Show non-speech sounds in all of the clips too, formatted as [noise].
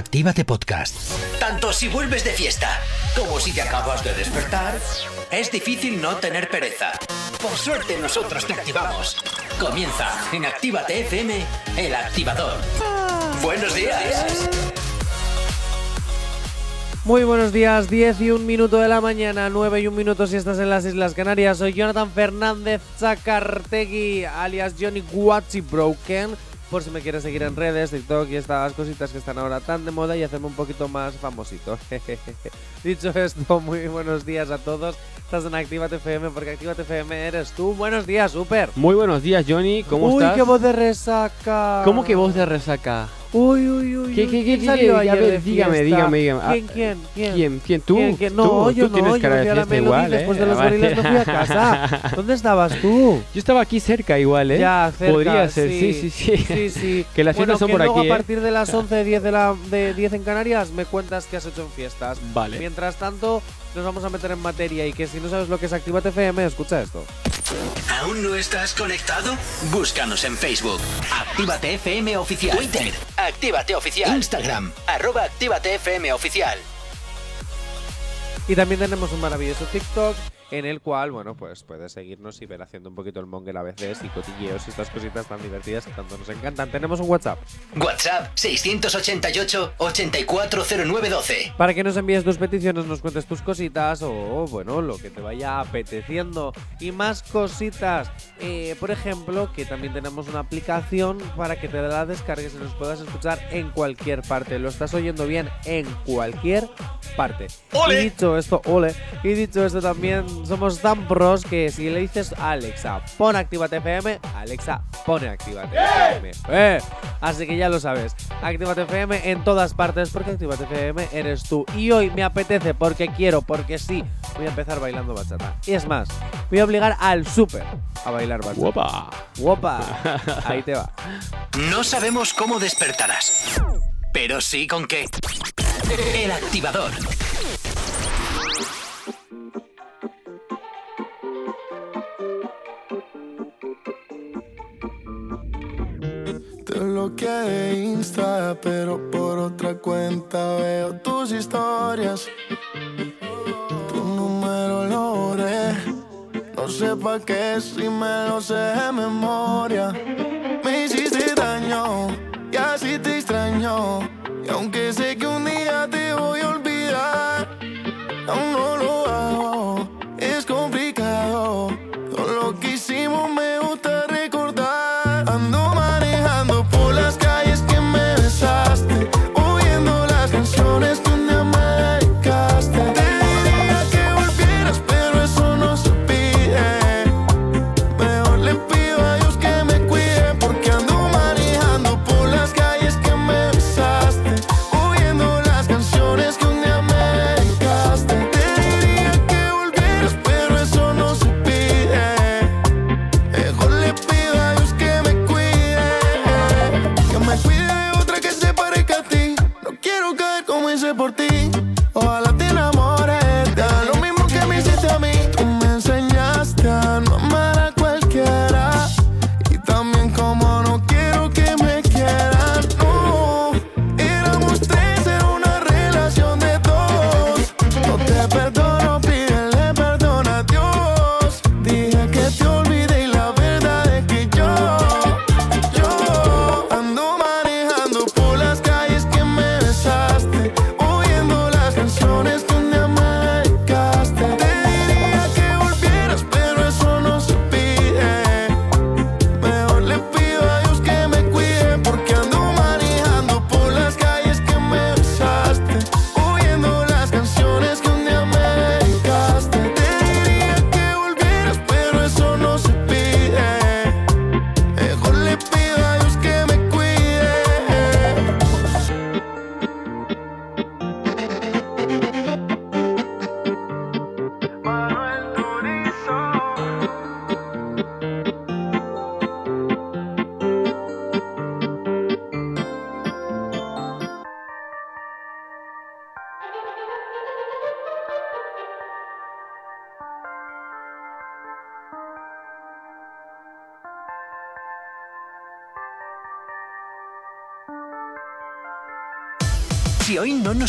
Actívate Podcast. Tanto si vuelves de fiesta como si te acabas de despertar, es difícil no tener pereza. Por suerte nosotros te activamos. Comienza en Actívate FM, el activador. Buenos días. Muy buenos días, 10 y un minuto de la mañana, 9 y un minuto si estás en las Islas Canarias. Soy Jonathan Fernández Zacartegui, alias Johnny Guachi Broken por si me quieres seguir en redes, TikTok y estas cositas que están ahora tan de moda y hacerme un poquito más famosito. [laughs] Dicho esto, muy buenos días a todos. Estás en Actívate FM porque Actívate FM eres tú. Buenos días, super. Muy buenos días, Johnny. ¿Cómo Uy, estás? qué voz de resaca. ¿Cómo que voz de resaca? Uy, uy, uy. ¿Qué, qué, ¿quién qué? A ver, dígame, dígame, dígame. ¿Quién, Ah, quién, quién? ¿Quién? ¿Quién? ¿Tú? ¿Quién, quién? No, Tú, yo tú tienes no, yo cara de fiesta igual, ¿eh? después de los Vale. gorilas me fui a casa. [laughs] ¿Dónde estabas tú? Yo estaba aquí cerca igual, ¿eh? Ya, cerca, Podría ser, sí, sí, sí. Sí, sí. [laughs] Que las bueno, fiestas son que por luego aquí, a ¿eh? partir de las [laughs] 11, 10 de, la, de 10 en Canarias me cuentas qué has hecho en fiestas. Vale. Mientras tanto, nos vamos a meter en materia y que si no sabes lo que es Actívate FM, escucha esto. ¿Aún no estás conectado? Búscanos en Facebook. Actívate FM Oficial. Twitter. Actívate Oficial. Instagram. Arroba Actívate FM Oficial. Y también tenemos un maravilloso TikTok en el cual, bueno, pues puedes seguirnos y ver haciendo un poquito el monger a veces y cotilleos y estas cositas tan divertidas que tanto nos encantan. Tenemos un WhatsApp WhatsApp 688-840912. para que nos envíes tus peticiones, nos cuentes tus cositas o, bueno, lo que te vaya apeteciendo. Y más cositas. Eh, por ejemplo, que también tenemos una aplicación para que te la descargues y nos puedas escuchar en cualquier parte. Lo estás oyendo bien, en cualquier parte. Y dicho esto, ole. Y dicho esto también somos tan pros que si le dices a Alexa, pon Actívate FM, Alexa pone Actívate FM. ¡Eh! Así que ya lo sabes. Actívate FM en todas partes porque Actívate FM eres tú. Y hoy me apetece porque quiero, porque sí, voy a empezar bailando bachata. Y es más, voy a obligar al súper a bailar bachata. Guapa. ¡Guapa! [laughs] Ahí te va. No sabemos cómo despertarás, pero sí con qué. El activador. Te bloqueé de Insta, pero por otra cuenta veo tus historias. Tu número lo. No sé pa' qué si me lo sé de memoria. Me hiciste daño y así te extraño. Y aunque sé que un día te voy a olvidar, aún no lo hago.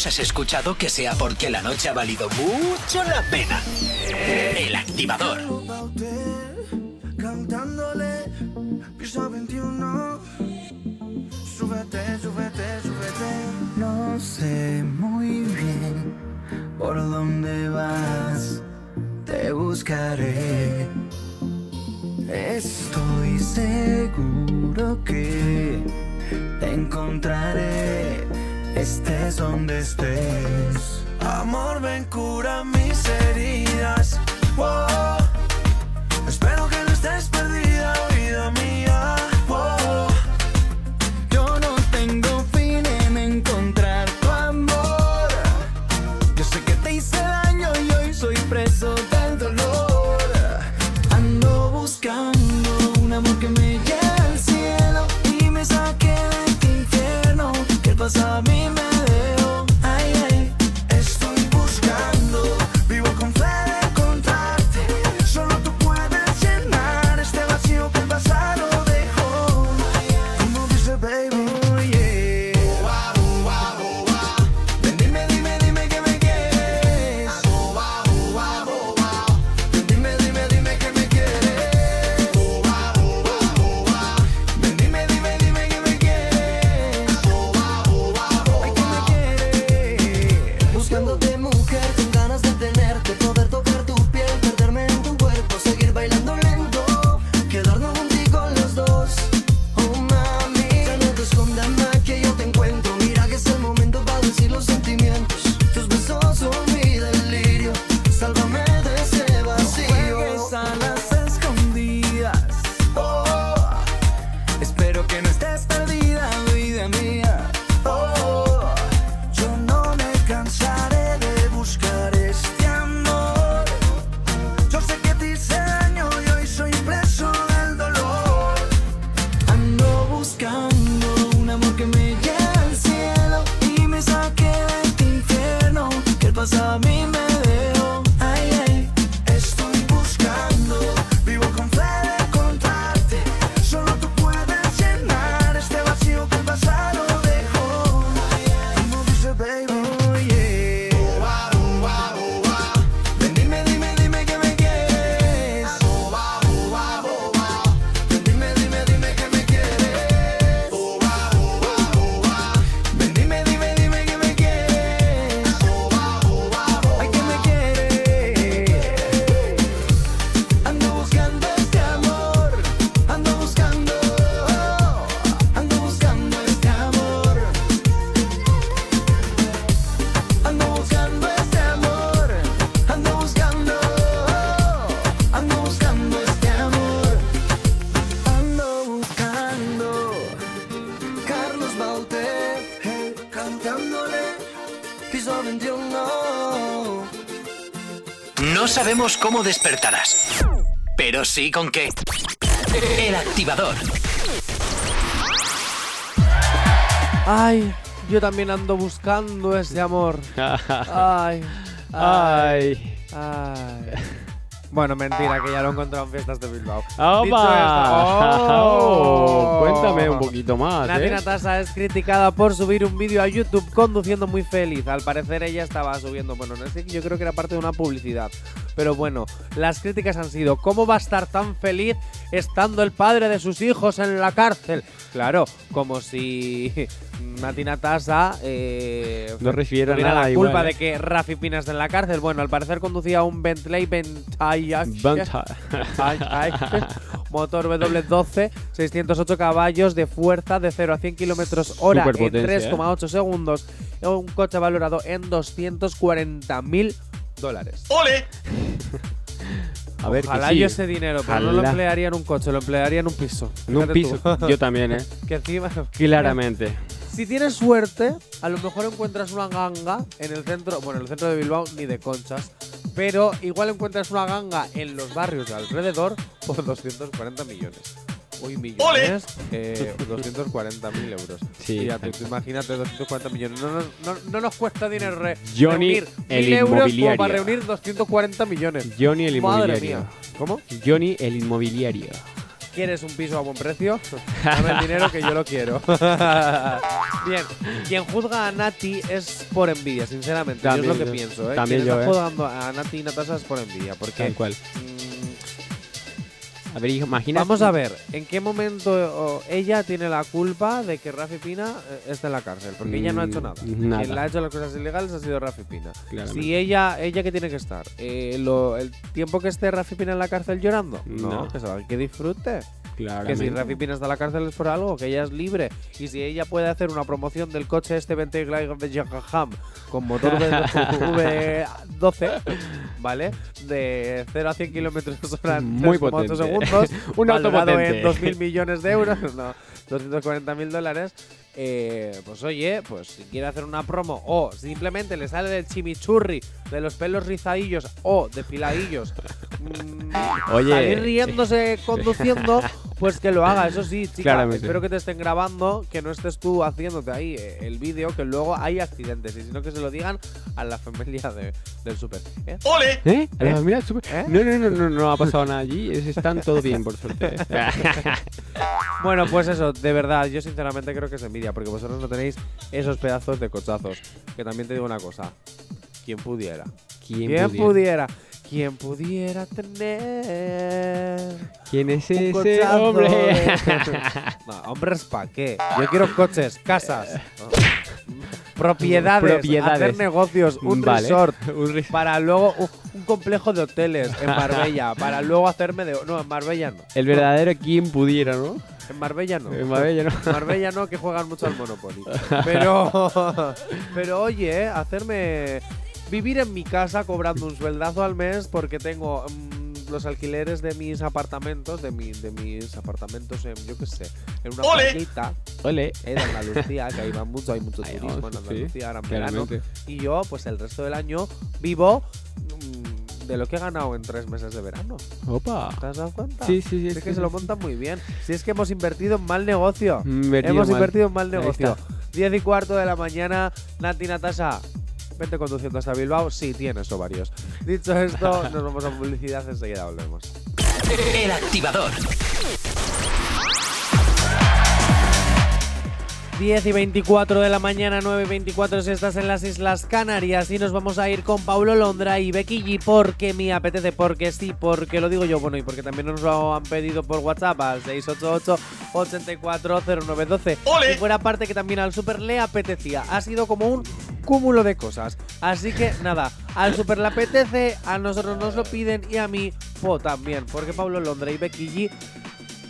Nos has escuchado, que sea porque la noche ha valido mucho la pena. El activador. Cantándole, piso 21. Súbete, súbete, súbete. No sé muy bien por dónde vas. Te buscaré. Estoy seguro que te encontraré. Estés donde estés. Amor, ven, cura mis heridas. Cómo despertarás, pero sí con qué. El activador. Ay, yo también ando buscando ese amor. Ay, ay, Ay. ay. Bueno, mentira, que ya lo he encontrado en fiestas de Bilbao. ¡Opa! Dicho esto- [laughs] ¡Oh! Cuéntame un poquito más, Nati ¿eh? Natasa es criticada por subir un vídeo a YouTube conduciendo muy feliz. Al parecer ella estaba subiendo, bueno, no sé, yo creo que era parte de una publicidad. Pero bueno, las críticas han sido, ¿cómo va a estar tan feliz estando el padre de sus hijos en la cárcel? Claro, como si [laughs] Nati Natasa eh, No refiero a tuviera nada la culpa igual, de ¿eh? que Rafi Pina esté en la cárcel. Bueno, al parecer conducía un Bentley ay. [laughs] Motor W12, 608 caballos de fuerza de 0 a 100 kilómetros hora en Superpotencia, ¿eh? 3,8 segundos. Un coche valorado en 240 mil dólares. A ver, Ojalá que sí. yo ese dinero, pero no lo emplearía en un coche, lo emplearía en un piso. En un piso. tú. Yo también, ¿eh? [laughs] que encima. Claramente. Si tienes suerte, a lo mejor encuentras una ganga en el centro, bueno, en el centro de Bilbao ni de conchas, pero igual encuentras una ganga en los barrios de alrededor por 240 millones. Uy, millones, eh, 240 mil euros. Sí, Y ya tú, tú imagínate 240 millones. No, nos- no, no nos cuesta dinero re- Johnny, reunir el mil euros como inmobiliario. para reunir 240 millones. Johnny el Madre inmobiliario. mía. ¿Cómo? Johnny el inmobiliario. ¿Quieres un piso a buen precio? [laughs] Dame el dinero que yo lo quiero. [laughs] Bien, quien juzga a Nati es por envidia, sinceramente. yo También es lo que yo. pienso, ¿eh? También quien yo, está ¿eh? juzgando a Nati y Natasha es por envidia. Porque Tal cual. mm, A ver, imagina. Vamos a ver, ¿en qué momento ella tiene la culpa de que Rafi Pina eh, esté en la cárcel? Porque ella no ha hecho Mm, nada. nada. Quien le ha hecho las cosas ilegales ha sido Rafi Pina. Claramente. Si ella, ella que tiene que estar, Eh, lo- el tiempo que esté Rafi Pina en la cárcel llorando, no, No. que, que disfrute. Que si. Rafi Pina está en la cárcel es por algo, que ella es libre. Y si ella puede hacer una promoción del coche este 20 Ham con motor V- [laughs] V12, ¿vale? De 0 a 100 kilómetros hora en Muy 3,8 potente. segundos. [laughs] Un auto en 2.000 millones de euros, [laughs] no, 240 mil dólares. eh, pues oye, pues si quiere hacer una promo o simplemente le sale del chimichurri, de los pelos rizadillos o depiladillos, mm, Oye. salir riéndose conduciendo, pues que lo haga. Eso sí, chica, Claramente. espero que te estén grabando, que no estés tú haciéndote ahí eh, el vídeo, que luego hay accidentes, y sino que se lo digan a la familia de- del super. ¿eh? ¿Eh? A la familia super- ¿Eh? No, no, no, no, no ha pasado nada allí. es- Están todo bien, por suerte. [laughs] Bueno, pues eso, de verdad, yo sinceramente creo que es envidia, porque vosotros no tenéis esos pedazos de cochazos. Que también te digo una cosa, quien pudiera. ¿Quién, ¿Quién pudiera? pudiera? ¿Quién pudiera tener ¿Quién es un ese hombre? [laughs] no, hombres, ¿para qué? Yo quiero coches, casas, propiedades, Propiedades. hacer negocios, un Vale. resort, [laughs] Un res- para luego un, un complejo de hoteles en Marbella, [laughs] para luego hacerme de... No, en Marbella no. El verdadero quien pudiera, ¿no? En Marbella no. En Marbella, ¿no? Marbella no, que juegan mucho al Monopoly. Pero, pero oye, hacerme vivir en mi casa cobrando un sueldazo al mes porque tengo mm, los alquileres de mis apartamentos, de, mi, de mis apartamentos en, yo qué sé, en una Ole. eh, de Andalucía, que ahí va mucho, hay mucho Ahí turismo en sí, Andalucía, ahora en verano. Y yo, pues el resto del año vivo mm, de lo que he ganado en tres meses de verano. Opa. ¿Te has dado cuenta? Sí, sí, sí. Es sí, que sí, se lo sí. montan muy bien. Si es que hemos invertido en mal negocio. Invertido hemos mal. invertido en mal negocio. está. 10 y cuarto de la mañana, Nati Natasha. Conduciendo hasta Bilbao. Sí, tienes ovarios. Dicho esto, [laughs] nos vamos a publicidad. Enseguida volvemos. El activador. 10 y 24 de la mañana, 9 y 24 si estás en las Islas Canarias y nos vamos a ir con Paulo Londra y Becky G porque me apetece, porque sí, porque lo digo yo, bueno, y porque también nos lo han pedido por WhatsApp al 688-840912. Y fuera parte que también al Super le apetecía. Ha sido como un cúmulo de cosas. Así que nada, al Super le apetece, a nosotros nos lo piden y a mí, po, también, porque Paulo Londra y Becky G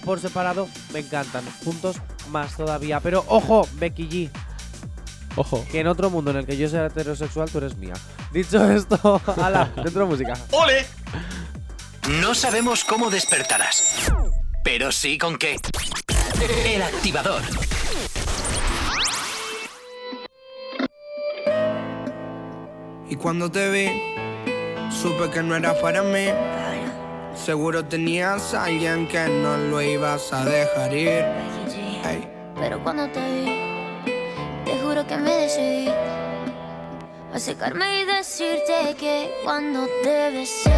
por separado me encantan, juntos más todavía. Pero ojo, Becky G, Ojo. que en otro mundo en el que yo sea heterosexual, tú eres mía. Dicho esto, [laughs] ala, dentro de música. ¡Ole! No sabemos cómo despertarás, pero sí con qué. El activador. Y cuando te vi, supe que no era para mí. Seguro tenías a alguien que no lo ibas a dejar ir. Ey. Pero cuando te vi, te juro que me decidí a secarme y decirte que cuando te besé,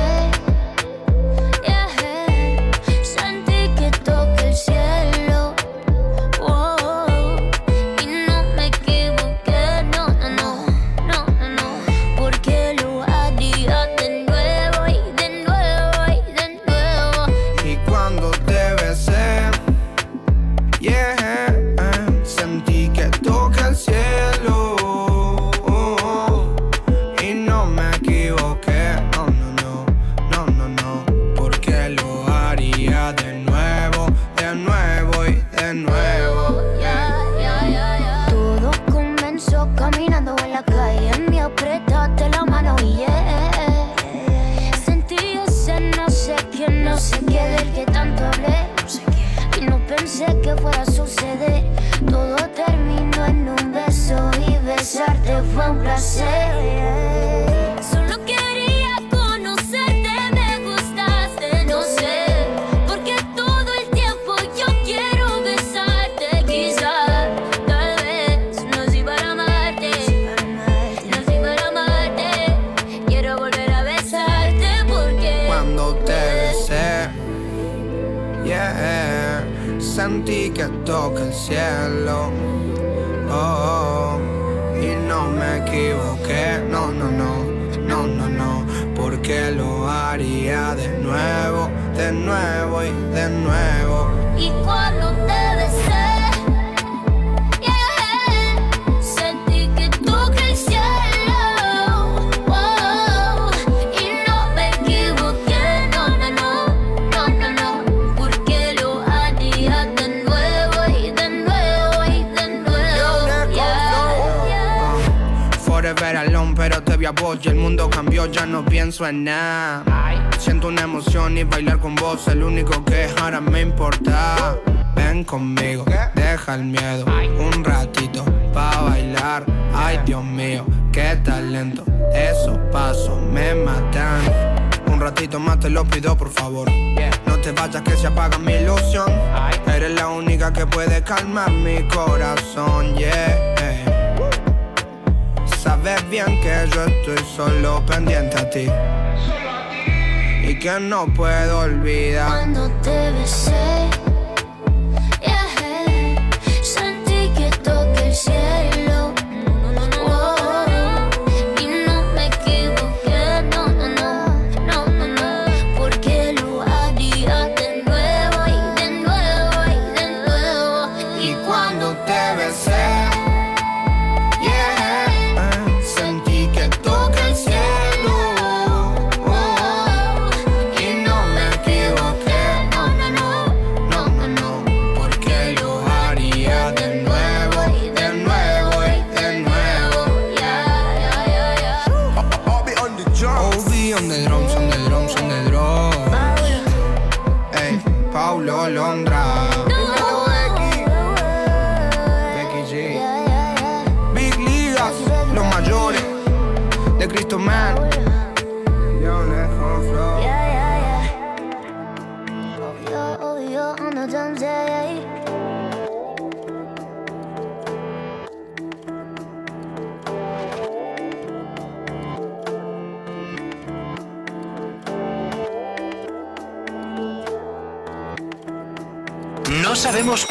que fuera a suceder. Todo terminó en un beso y besarte fue un placer. Oh, oh, y no me equivoqué, no, no, no, no, no, no, porque lo haría de nuevo, de nuevo y de nuevo. Y el mundo cambió, ya no pienso en nada. Siento una emoción y bailar con vos, el único que ahora me importa. Ven conmigo, deja el miedo, un ratito pa' bailar. Ay, Dios mío, qué talento, esos pasos me matan. Un ratito más te lo pido, por favor. No te vayas que se apaga mi ilusión. Eres la única que puede calmar mi corazón, yeah. Sabes bien que yo estoy solo pendiente a ti. Y que no puedo olvidar. Cuando te besé,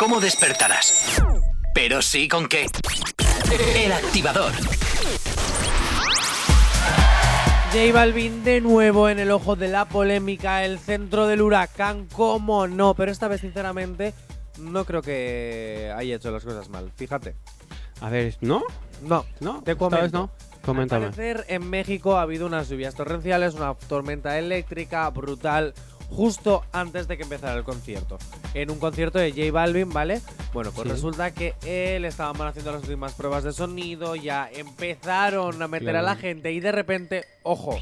cómo despertarás, pero sí con qué. El activador. J Balvin de nuevo en el ojo de la polémica, el centro del huracán, cómo no, pero esta vez sinceramente no creo que haya hecho las cosas mal, fíjate. A ver, ¿no? No, ¿No? te ¿Esta comento. vez no? Coméntame. Al parecer en México ha habido unas lluvias torrenciales, una tormenta eléctrica brutal justo antes de que empezara el concierto. En un concierto de J Balvin, ¿vale? Bueno, pues Sí. resulta que él estaban haciendo las últimas pruebas de sonido, ya empezaron a meter a la gente y de repente, ojo,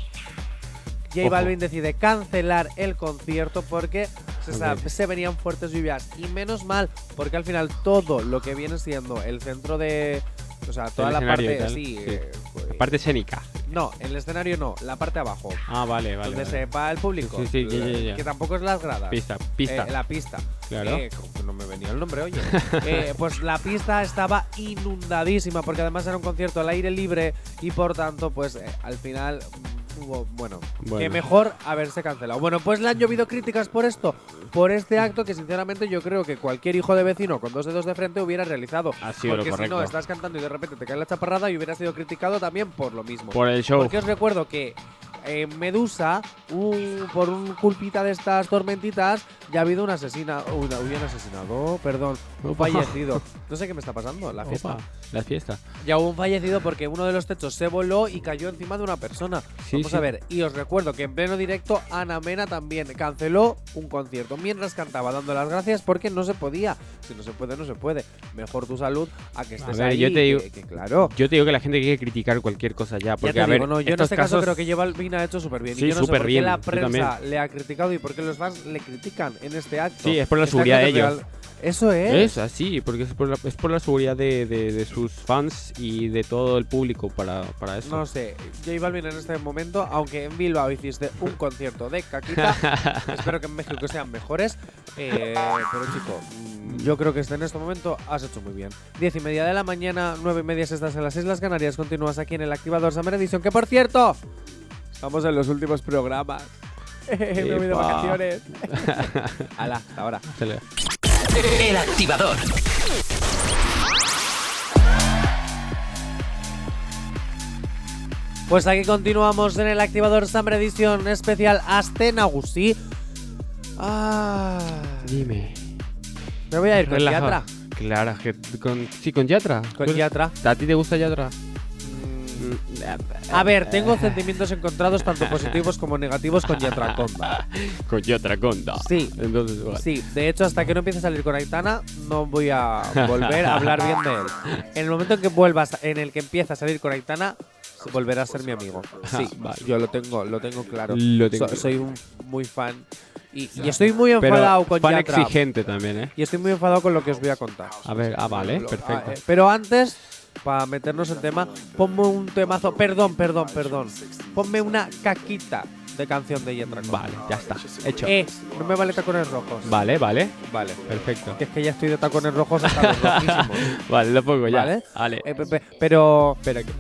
J Ojo. Balvin decide cancelar el concierto porque se, se venían fuertes lluvias. Y menos mal, porque al final todo lo que viene siendo el centro de. O sea, toda El la parte. Sí, sí. eh, pues, Parte escénica. no, el escenario no, la parte abajo. Ah, vale, vale. donde vale. se va el público. Sí, sí, ya, ya, ya. Que tampoco es las gradas. Pista, pista. Eh, la pista. Claro. Eh, no me venía el nombre, oye. [laughs] Eh, pues la pista estaba inundadísima porque además era un concierto al aire libre y por tanto, pues eh, al final hubo, bueno, que Bueno. mejor haberse cancelado. Bueno, pues le han llovido críticas por esto, por este acto que sinceramente yo creo que cualquier hijo de vecino con dos dedos de frente hubiera realizado. Ha sido lo porque si no, estás cantando y de repente te cae la chaparrada y hubiera sido criticado también por lo mismo. Por el show. Porque os recuerdo que Medusa, un- por un culpita de estas tormentitas, ya ha habido un asesina, uy, un asesinado, perdón, un Opa. fallecido. No sé qué me está pasando, la fiesta. Opa, la fiesta. Ya hubo un fallecido porque uno de los techos se voló y cayó encima de una persona. Sí, Vamos sí. a ver, y os recuerdo que en pleno directo Ana Mena también canceló un concierto mientras cantaba dando las gracias porque no se podía. Si no se puede, no se puede. Mejor tu salud a que estés ver, ahí. yo te digo- que, claro. Yo te digo que la gente quiere criticar cualquier cosa ya. Porque, ya a ver, digo, no, yo en este caso creo que J Balvin ha hecho súper bien. Sí, y yo no sé por qué bien, la prensa le ha criticado y por qué los fans le critican en este acto. Sí, es por la Este seguridad de ellos. real- Eso es. Es así, porque es por la, es por la seguridad de, de- de sus fans y de todo el público para, para eso. No sé, J Balvin en este momento, aunque en Bilbao hiciste un concierto de caquita, [laughs] espero que en México sean mejores. eh, pero chico, mm, yo creo que en este momento has hecho muy bien. Diez y media de la mañana, nueve y media si estás en las Islas Canarias, continúas aquí en el Activador Summer Edition, que por cierto, estamos en los últimos programas. [laughs] Me he ido de vacaciones. [laughs] Hala, hasta ahora. El activador. Pues aquí continuamos en el activador Summer Edition especial Aste Nagusi. Ah, Dime. me voy a ir con Relaja. Yatra. Claro, que con, sí, con Yatra. Con Pues, Yatra. ¿A ti te gusta Yatra? A ver, tengo sentimientos encontrados tanto positivos como negativos con Yatra Conda. [laughs] Con Yatra Conda. Sí. Entonces, vale. Sí, de hecho, hasta que no empiece a salir con Aitana, no voy a volver a hablar bien de él. En el momento en que vuelvas, en el que empiece a salir con Aitana, volverá a ser mi amigo. Sí, Vale. yo lo tengo, lo tengo claro. Lo tengo So- soy un muy fan. Y, y estoy muy Pero enfadado con fan Yatra. exigente también, ¿eh? Y estoy muy enfadado con lo que os voy a contar. A ver, ah, vale, Lo- perfecto. ah, eh, pero antes, para meternos en tema, ponme un temazo. Perdón, perdón, perdón. Ponme una caquita de canción de Conda. Vale, ya está. Hecho. Eh, no me vale tacones rojos. Vale, vale. Vale. Perfecto. Que es que ya estoy de tacones rojos hasta los rojísimos. [laughs] Vale, lo pongo ya. ¿Vale? Vale. Eh, pe- pe- pero. Espera que.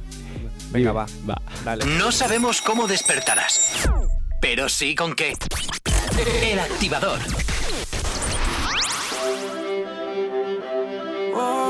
Venga, va. Va. Dale. No sabemos cómo despertarás, pero sí con qué. El activador. ¿Qué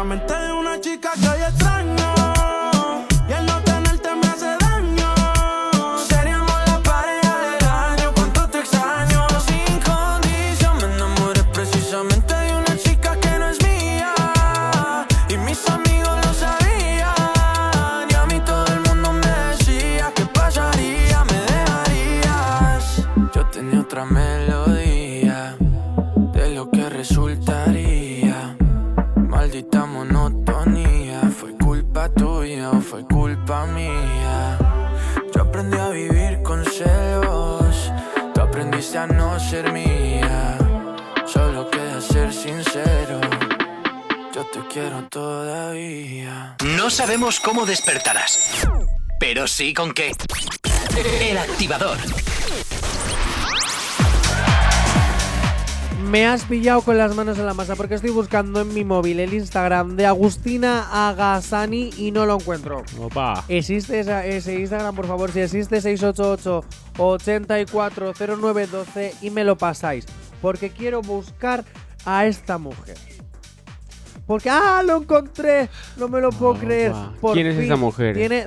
locamente de una chica que hoy extraño. Quiero todavía. No sabemos cómo despertarás, pero sí con qué. El activador. Me has pillado con las manos en la masa porque estoy buscando en mi móvil el Instagram de Agustina Agasani y no lo encuentro. Opa. ¿Existe esa- ese Instagram, por favor? Si existe 688-840912 y me lo pasáis. Porque quiero buscar a esta mujer. Porque, ¡ah, lo encontré! No me lo puedo creer. Por ¿Quién es esa mujer? Tiene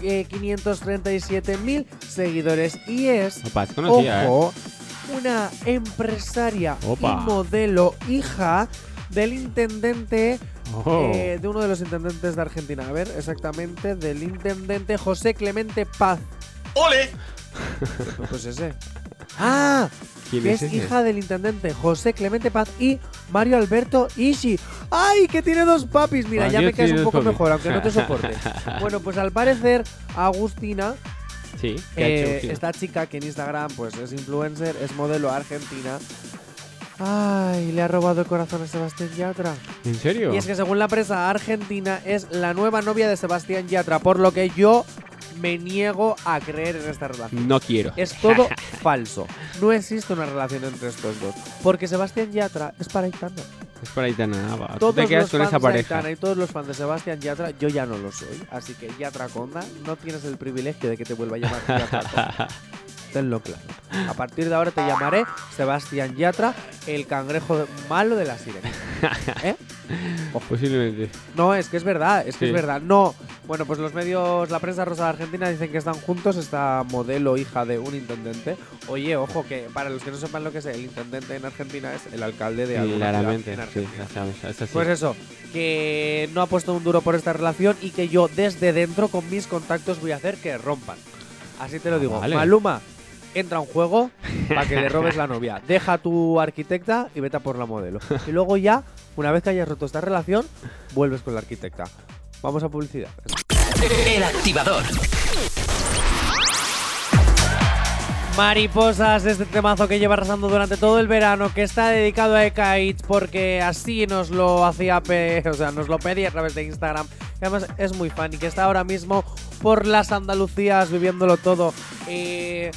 eh, 537 mil seguidores y es, Opa, es conocida, ¿eh? una empresaria Opa. y modelo hija del intendente Oh. eh, de uno de los intendentes de Argentina. A ver, exactamente, del intendente José Clemente Paz. ¡Ole! Pues ese. ¡Ah! ¿Quién que es hija del intendente José Clemente Paz y Mario Alberto Ishi. ¡Ay, que tiene dos papis! Mira, ya me caes un poco papis. mejor, aunque no te soporte. [laughs] bueno, pues al parecer, Agustina, Sí, ¿qué ha eh, esta chica que en Instagram pues es influencer, es modelo argentina. Ay, le ha robado el corazón a Sebastián Yatra. ¿En serio? Y es que según la prensa argentina es la nueva novia de Sebastián Yatra, por lo que yo me niego a creer en esta relación. No quiero. Es todo [laughs] falso. No existe una relación entre estos dos. Porque Sebastián Yatra es para Aitana. Es para Aitana. ah, va. Tú Todos te quedas los con fans esa de pareja. Aitana y todos los fans de Sebastián Yatra, yo ya no lo soy. Así que Yatra Conda, no tienes el privilegio de que te vuelva a llamar Yatra Conda. [laughs] Tenlo claro. A partir de ahora te llamaré Sebastián Yatra, el cangrejo malo de la sirena. [laughs] ¿Eh? [laughs] Posiblemente. No, es que es verdad, es que Sí. es verdad. No. Bueno, pues los medios, la prensa rosa de Argentina dicen que están juntos, esta modelo hija de un intendente. Oye, ojo, que para los que no sepan lo que es el intendente en Argentina es el alcalde de alguna Claramente. en Sí, Argentina. ya sabes. Es así. Pues eso, que no ha puesto un duro por esta relación y que yo desde dentro con mis contactos voy a hacer que rompan. Así te lo digo. Vale. Maluma, entra a un juego [laughs] para que le robes la novia. Deja a tu arquitecta y vete a por la modelo. Y luego ya, una vez que hayas roto esta relación, vuelves con la arquitecta. Vamos a publicidad. El activador. Mariposas, este temazo que lleva arrasando durante todo el verano, que está dedicado a Ekaich porque así nos lo hacía, pe- o sea, nos lo pedía a través de Instagram. Y además es muy fan y que está ahora mismo por las Andalucías viviéndolo todo. Eh,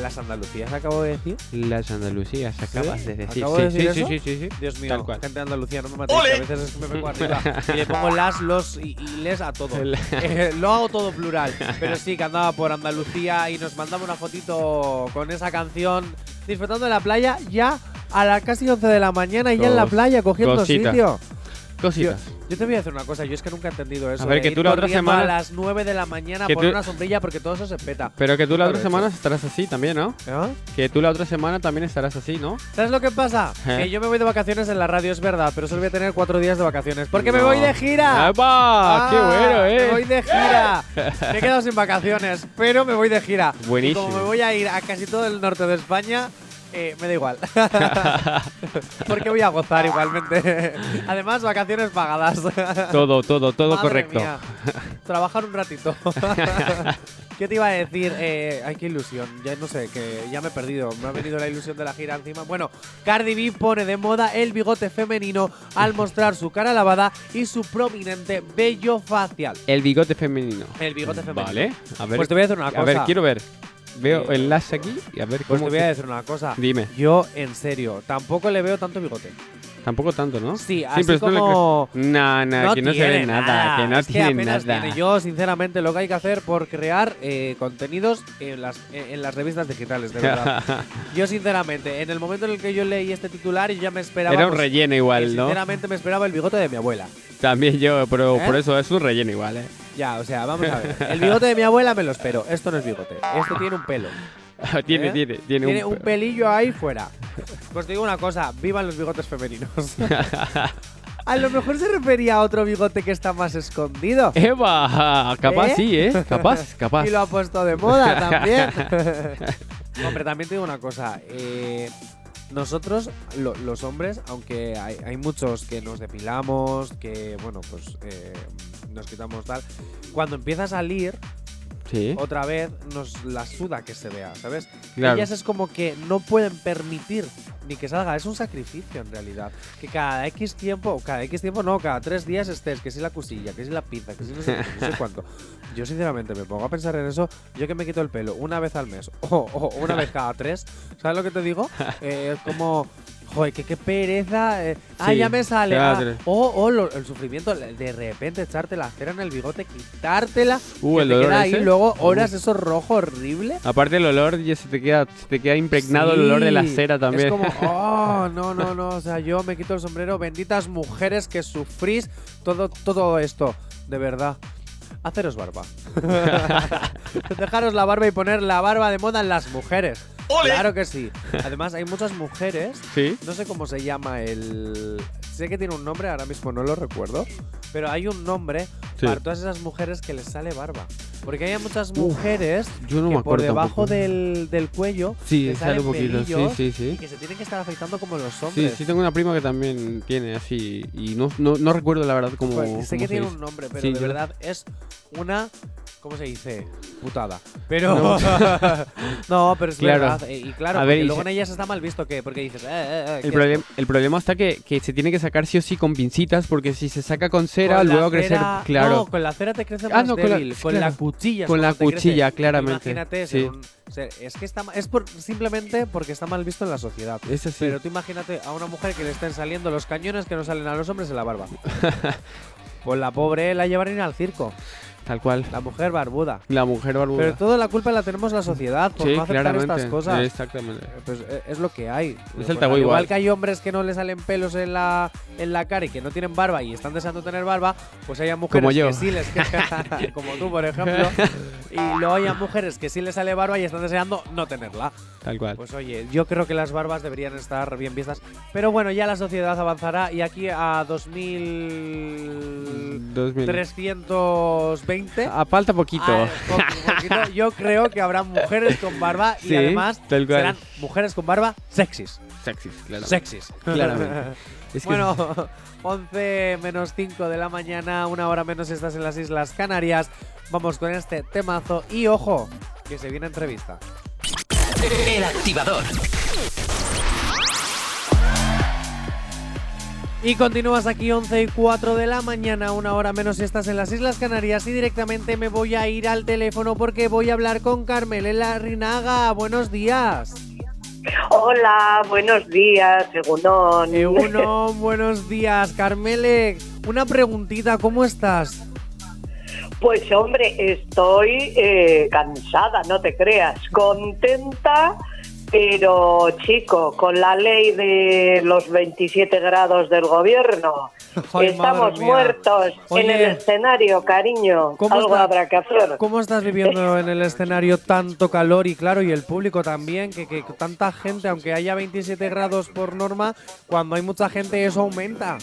las Andalucías acabo de decir. Las Andalucías, acabas de decir. ¿Acabo sí, de decir sí, eso? sí, sí, sí, sí. Dios mío, Tal cual. gente de Andalucía, no me matéis, que a veces es que me vengo [laughs] arriba y le pongo las, los y, y les a todo. [laughs] El- Eh, lo hago todo plural, [laughs] pero sí que andaba por Andalucía y nos mandaba una fotito con esa canción disfrutando de la playa ya a las casi 11 de la mañana y ya en la playa cogiendo cosita. sitio. Cositas. Yo te voy a decir una cosa, yo es que nunca he entendido eso. A ver, que ir tú la otra semana- a las 9 de la mañana por tú- una sombrilla porque todo eso se peta. Pero que tú la otra semana estarás así también, ¿no? ¿Ah? Que tú la otra semana también estarás así, ¿no? ¿Sabes lo que pasa? ¿Eh? Que yo me voy de vacaciones en la radio, es verdad, pero solo voy a tener cuatro días de vacaciones. Porque me No. voy de gira. ¡Epa! ¡Qué Ah, bueno, eh! Me voy de gira. [laughs] me he quedado sin vacaciones, pero me voy de gira. Buenísimo. Y como me voy a ir a casi todo el norte de España, eh, me da igual. [laughs] Porque voy a gozar igualmente. [laughs] Además, vacaciones pagadas. Todo, todo, todo Madre correcto. mía. Trabajar un ratito. [laughs] ¿Qué te iba a decir? Eh, ay, qué ilusión. Ya no sé, que ya me he perdido. Me ha venido la ilusión de la gira encima. Bueno, Cardi B pone de moda el bigote femenino al mostrar su cara lavada y su prominente vello facial. El bigote femenino. El bigote femenino. Vale. A ver. Pues te voy a decir una cosa. A ver, quiero ver. Veo enlace aquí y a ver Pues cómo. te voy a decir una cosa. Dime. Yo, en serio, tampoco le veo tanto bigote. Tampoco tanto, ¿no? Sí, así pero esto le como... cre- Nah, nah, que no se ve nada, que no es tiene apenas nada. tiene. Yo, sinceramente, lo que hay que hacer por crear eh, contenidos en las, en las revistas digitales, de verdad. [laughs] yo, sinceramente, en el momento en el que yo leí este titular, yo ya me esperaba. Era un pues, relleno que igual, ¿no? Sinceramente, me esperaba el bigote de mi abuela. También yo, pero ¿Eh? por eso es un relleno igual, ¿eh? Ya, o sea, vamos a ver. [laughs] El bigote de mi abuela me lo espero. Esto no es bigote. Esto tiene un pelo. [laughs] tiene, ¿Eh? tiene, tiene, Tiene un. un pelillo ahí fuera. [laughs] Pues te digo una cosa, vivan los bigotes femeninos. A lo mejor se refería a otro bigote que está más escondido. ¡Eva! Capaz ¿Eh? sí, ¿eh? Capaz, capaz. Y lo ha puesto de moda también. Hombre, también te digo una cosa. eh, nosotros, lo- los hombres, aunque hay, hay muchos que nos depilamos, que, bueno, pues eh, nos quitamos tal, cuando empieza a salir, Sí. otra vez nos la suda que se vea, ¿sabes? Claro. Ellas es como que no pueden permitir ni que salga, es un sacrificio en realidad. Que cada X tiempo, cada X tiempo no, cada tres días estés, que si la cosilla, que si la pinza, que si no sé, no sé [laughs] cuánto. Yo sinceramente me pongo a pensar en eso, yo que me quito el pelo una vez al mes [laughs] o, o una vez cada tres, ¿sabes lo que te digo? [laughs] Eh, es como, Joder, que qué pereza. eh. Ah, Sí, ya me sale. ah. O o lo- el sufrimiento de repente echarte la cera en el bigote, quitártela. Uh, que el te dolor queda ahí ese. luego horas eso rojo horrible. Aparte el olor, ya se te queda, se te queda impregnado el olor de la Sí, cera también. Es como, [laughs] oh, no, no, no. O sea, yo me quito el sombrero. Benditas mujeres que sufrís todo, todo esto. De verdad. Haceros barba. [laughs] [laughs] Dejaros la barba y poner la barba de moda en las mujeres. Claro que sí. Además, hay muchas mujeres. ¿Sí? No sé cómo se llama el. Sé que tiene un nombre, ahora mismo no lo recuerdo. Pero hay un nombre Sí. para todas esas mujeres que les sale barba. Porque hay muchas mujeres Yo no que me por debajo del, del cuello Sí, les sale un poquito. Sí, sí, y sí. que se tienen que estar afeitando como los Sí, hombres. sí tengo una prima que también tiene así y no, no, no recuerdo la verdad cómo, Pues, sé cómo que tiene dice. un nombre, pero Sí, de yo- verdad es una. ¿Cómo se dice? Putada. Pero. No. [laughs] No, pero es Claro. verdad. eh, Y claro, A ver, y luego se- en ellas está mal visto que. Porque dices. Eh, eh, eh, El, ¿qué problem- el problema está que, que se tiene que sacar sí o sí con pincitas porque si se saca con cera Con la luego crecer cera- claro No, con la cera te crece Ah, más no, con la-. Con la, claro. cuchilla. es Con la cuchilla, claramente, Imagínate. sí. un- ser- es que está es por, simplemente porque está mal visto en la sociedad. es así Pero tú imagínate a una mujer que le estén saliendo los cañones que no salen a los hombres en la barba. [laughs] pues la pobre la llevarían al circo. Tal cual La mujer barbuda. la mujer barbuda Pero toda la culpa la tenemos la sociedad por sí no aceptar claramente estas cosas. exactamente Pues eh, es lo que hay. Pues, el tabú igual igual. que hay hombres que no le salen pelos en la, en la cara y que no tienen barba y están deseando tener barba, pues hay mujeres Como yo. que sí les [laughs] como tú por ejemplo, [laughs] y luego hay mujeres que sí les sale barba y están deseando no tenerla. tal cual Pues oye, yo creo que las barbas deberían estar bien vistas, pero bueno, ya la sociedad avanzará y aquí a 2320 2000 a falta poquito Ah, poquito, [laughs] yo creo que habrá mujeres con barba y Sí, además tal cual. serán mujeres con barba sexys. sexys claro Sexys. [laughs] claramente es que bueno, 11 [laughs] menos 5 de la mañana, una hora menos estás en las Islas Canarias. Vamos con este temazo y ojo, que se viene entrevista. El activador. Y continúas aquí 11 y 4 de la mañana, una hora menos si estás en las Islas Canarias y directamente me voy a ir al teléfono porque voy a hablar con Carmela Rinaga. Buenos días. Hola, buenos días, Segundón. Eh, uno, [laughs] buenos días, Carmele. Una preguntita, ¿cómo estás? Pues hombre, estoy eh, cansada, no te creas, contenta, pero chico, con la ley de los 27 grados del gobierno, [laughs] estamos muertos en Oye. el escenario, cariño. ¿Cómo Algo está- habrá que hacer. ¿Cómo estás viviendo [laughs] en el escenario tanto calor y claro, y el público también, que, que tanta gente, aunque haya 27 grados por norma, cuando hay mucha gente eso aumenta?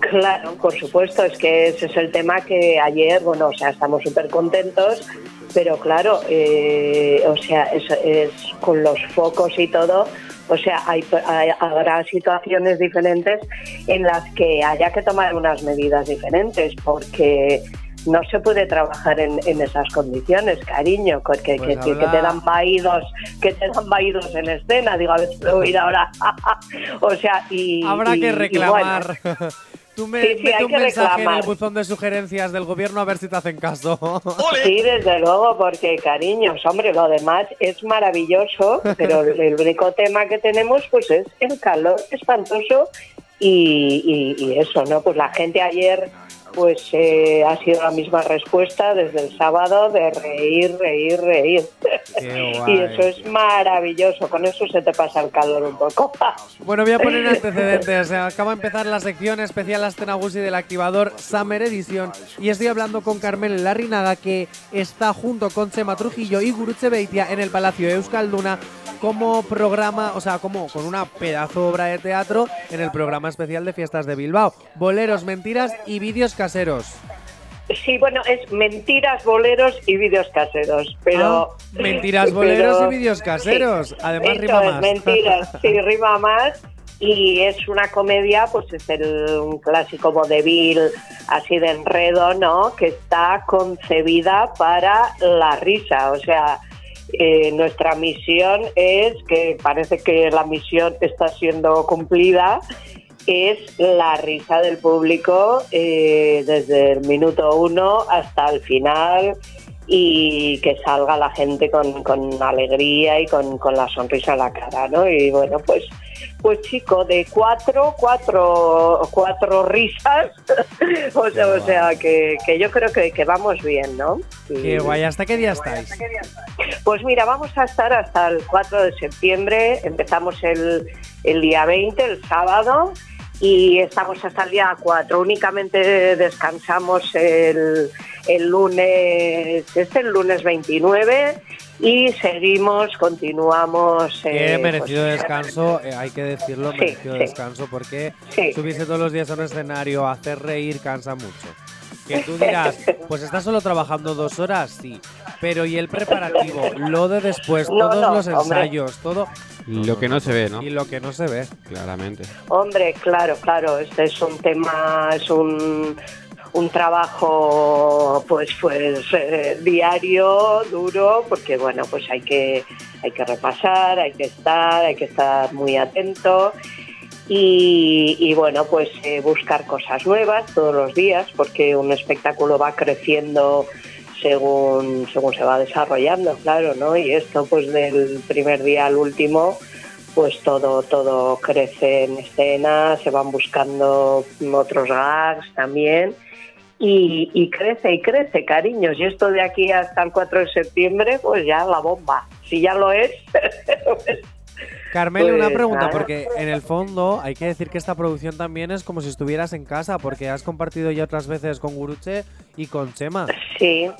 Claro, por supuesto, es que ese es el tema que ayer, bueno, o sea, estamos súper contentos, pero claro, eh, o sea, es, es con los focos y todo, o sea, hay, hay- habrá situaciones diferentes en las que haya que tomar unas medidas diferentes, porque no se puede trabajar en, en esas condiciones, cariño, que, Pues que- te dan vaídos, que te dan vaídos en escena, digo, a ver voy a ir ahora, [laughs] o sea, y... Habrá y- que y reclamar. [laughs] Tú me, Sí, sí, mete hay un que mensaje en el reclamar. buzón de sugerencias del gobierno a ver si te hacen caso. Sí, desde luego, porque cariños, hombre, lo demás es maravilloso, pero el único tema que tenemos pues es el calor espantoso y, y- y eso, ¿no? Pues la gente ayer pues eh, ha sido la misma respuesta desde el sábado de reír, reír, reír. [laughs] Y eso es maravilloso, con eso se te pasa el calor un poco. [laughs] Bueno, voy a poner antecedentes. Acaba de empezar la sección especial Astenagusi del activador Summer Edition y estoy hablando con Carmel Larrinaga que está junto con Chema Trujillo y Gurutze Beitia en el Palacio de Euskalduna como programa, o sea, como con una pedazo obra de teatro en el programa especial de fiestas de Bilbao. Boleros, mentiras y vídeos caseros. Sí, bueno, es mentiras, boleros y vídeos caseros, pero... Ah, mentiras, boleros pero- y vídeos caseros. sí, Además rima más. mentiras, [laughs] sí, rima más. Y es una comedia, pues es el, un clásico vodevil así de enredo, ¿no? Que está concebida para la risa, o sea... eh, nuestra misión es, que parece que la misión está siendo cumplida, es la risa del público eh, desde el minuto uno hasta el final y que salga la gente con, con alegría y con, con la sonrisa en la cara, ¿no? Y bueno, pues pues chico, de cuatro, cuatro, cuatro risas. [laughs] o sea, o sea que, que yo creo que, que vamos bien, ¿no? Qué guay, ¿hasta qué día estáis? Pues mira, vamos a estar hasta el 4 de septiembre. Empezamos el, el día 20, el sábado, y estamos hasta el día 4. Únicamente descansamos el, el lunes, este el lunes 29, y seguimos, continuamos. Qué eh, merecido pues, descanso, eh, hay que decirlo, Sí, merecido sí. descanso, porque Sí. subirse todos los días a un escenario, hacer reír, cansa mucho. Que tú dirás, pues estás solo trabajando dos horas, sí, pero ¿y el preparativo? Lo de después, No, todos no, los hombre. ensayos, todo. Lo que no se ve, ¿no? Y lo que no se ve. Claramente. Hombre, claro, claro, este es un tema, es un, un trabajo pues pues eh, diario, duro, porque bueno, pues hay que hay que repasar, hay que estar, hay que estar muy atento y, y, bueno, pues eh, buscar cosas nuevas todos los días, porque un espectáculo va creciendo según según se va desarrollando, claro, ¿no? Y esto pues del primer día al último pues todo, todo crece en escena, se van buscando otros gags también y, y crece y crece, cariños. Y esto de aquí hasta el 4 de septiembre, pues ya la bomba. Si ya lo es, [laughs] Carmel, Pues, una pregunta, nada. porque en el fondo hay que decir que esta producción también es como si estuvieras en casa, porque has compartido ya otras veces con Guruche y con Chema. sí,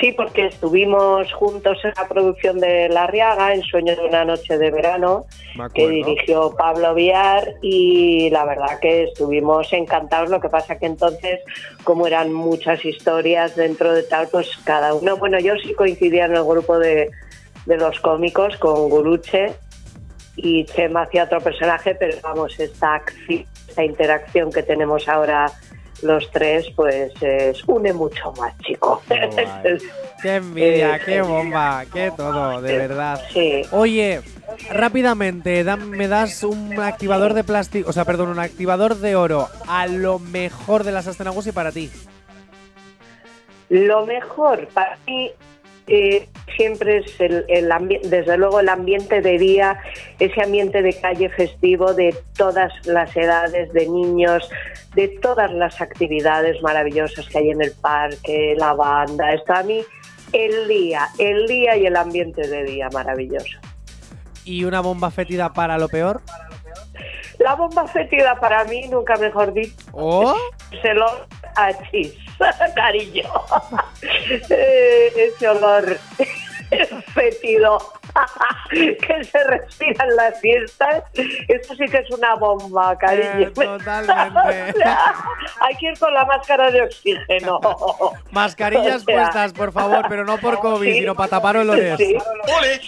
sí, porque estuvimos juntos en la producción de La Riaga, en Sueño de una noche de verano, que dirigió Pablo Villar y la verdad que estuvimos encantados. Lo que pasa que entonces, como eran muchas historias dentro de tal, pues cada uno, bueno, yo sí coincidía en el grupo de, de los cómicos con Guruche y Chema hacía otro personaje, pero vamos, esta acción, esta interacción que tenemos ahora los tres, pues es, une mucho más, chico. Qué [laughs] envidia, qué bomba, qué todo, de verdad. Sí. Oye, rápidamente, dam- me das un activador de plástico, o sea, perdón, un activador de oro a lo mejor de las Astenagus y para ti. Lo mejor para mí eh, siempre es el, el desde luego el ambiente de día, ese ambiente de calle festivo de todas las edades, de niños, de todas las actividades maravillosas que hay en el parque, la banda. Esto a mí el día, el día y el ambiente de día maravilloso. Y una bomba fétida para lo peor. La bomba fétida para mí, nunca mejor dicho, ¿Oh? es el olor a chis, [laughs] cariño. Eh, ese olor [laughs] fétido [laughs] que se respira en las fiestas, eso sí que es una bomba, cariño. Eh, totalmente. O sea, hay que ir con la máscara de oxígeno. Mascarillas O sea, puestas, por favor, pero no por COVID, sí. sino para tapar olores. Sí,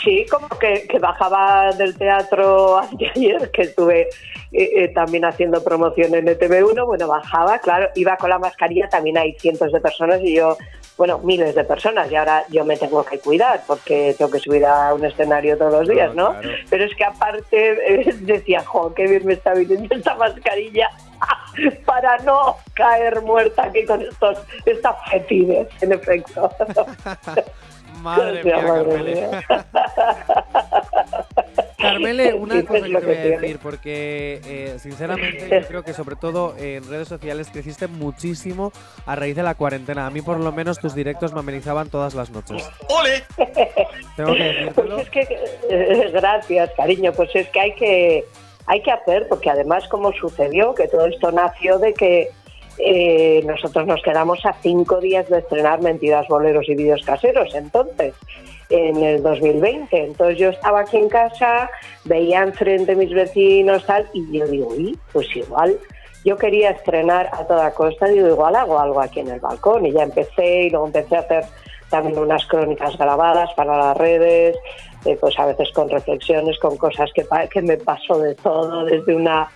sí como que, que bajaba del teatro anteayer, que estuve eh, eh, también haciendo promoción en ETV1, bueno, bajaba, claro, iba con la mascarilla, también hay cientos de personas y yo, bueno, miles de personas, y ahora yo me tengo que cuidar porque tengo que subir a un escenario todos los días, ¿no? claro. Pero es que aparte eh, decía, jo, qué bien me está viniendo esta mascarilla [laughs] para no caer muerta aquí con estos, estas fetines, en efecto. [laughs] Madre [laughs] mía, madre mía. Carmele, [laughs] una Sí, cosa es que te voy a decir, porque eh, sinceramente yo creo que sobre todo en redes sociales creciste muchísimo a raíz de la cuarentena. A mí por lo menos tus directos me amenizaban todas las noches. ¡Ole! [laughs] Tengo que decírtelo. Pues es que, eh, gracias, cariño, pues es que hay que hay que hacer, porque además como sucedió, que todo esto nació de que eh, nosotros nos quedamos a cinco días de estrenar Mentiras, Boleros y Vídeos Caseros, entonces, en el 2020. Entonces yo estaba aquí en casa, veía enfrente mis vecinos, tal, y yo digo, uy, pues igual yo quería estrenar a toda costa, digo, igual hago algo aquí en el balcón. Y ya empecé y luego empecé a hacer también unas crónicas grabadas para las redes, eh, pues a veces con reflexiones, con cosas que, que me pasó de todo, desde una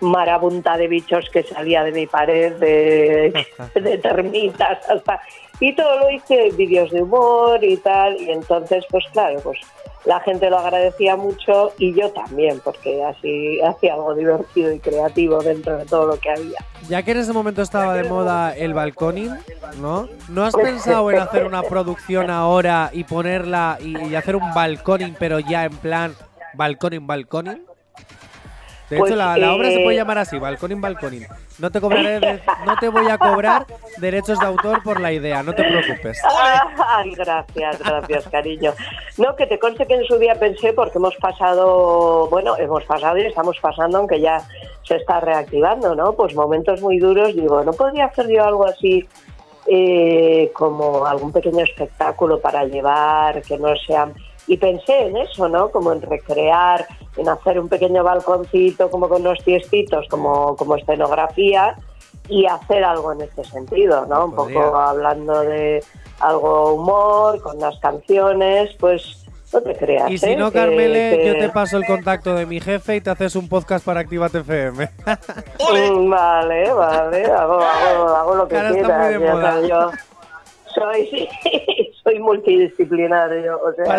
marabunta de bichos que salía de mi pared, de, [laughs] de termitas, hasta... Y todo lo hice vídeos de humor y tal, y entonces, pues claro, pues la gente lo agradecía mucho y yo también, porque así hacía algo divertido y creativo dentro de todo lo que había. Ya que en ese momento estaba de moda el balconing, ¿no? ¿No has pensado en hacer una producción ahora y ponerla y, y hacer un balconing, pero ya en plan balconing, balconing? De Pues, hecho, la, la obra se eh, puede llamar así, Balconing Balconing. No te cobraré, de- no te voy a cobrar derechos de autor por la idea, no te preocupes. Ay, gracias, gracias, cariño. No, que te conste que en su día pensé, porque hemos pasado, bueno, hemos pasado y estamos pasando, aunque ya se está reactivando, ¿no? Pues momentos muy duros, digo, ¿no podría hacer yo algo así eh, como algún pequeño espectáculo para llevar, que no sea... Y pensé en eso, ¿no? Como en recrear, en hacer un pequeño balconcito, como con unos tiestitos, como, como escenografía, y hacer algo en este sentido, ¿no? Un Podría. poco hablando de algo humor, con las canciones, pues no te creas. Y si ¿eh? no, Carmele, que- yo te paso el contacto de mi jefe y te haces un podcast para Actívate FM. [laughs] Vale, vale, hago, hago, hago lo que Ahora está quieras. muy de moda. Yo soy, sí, [laughs] soy multidisciplinario. O sea que-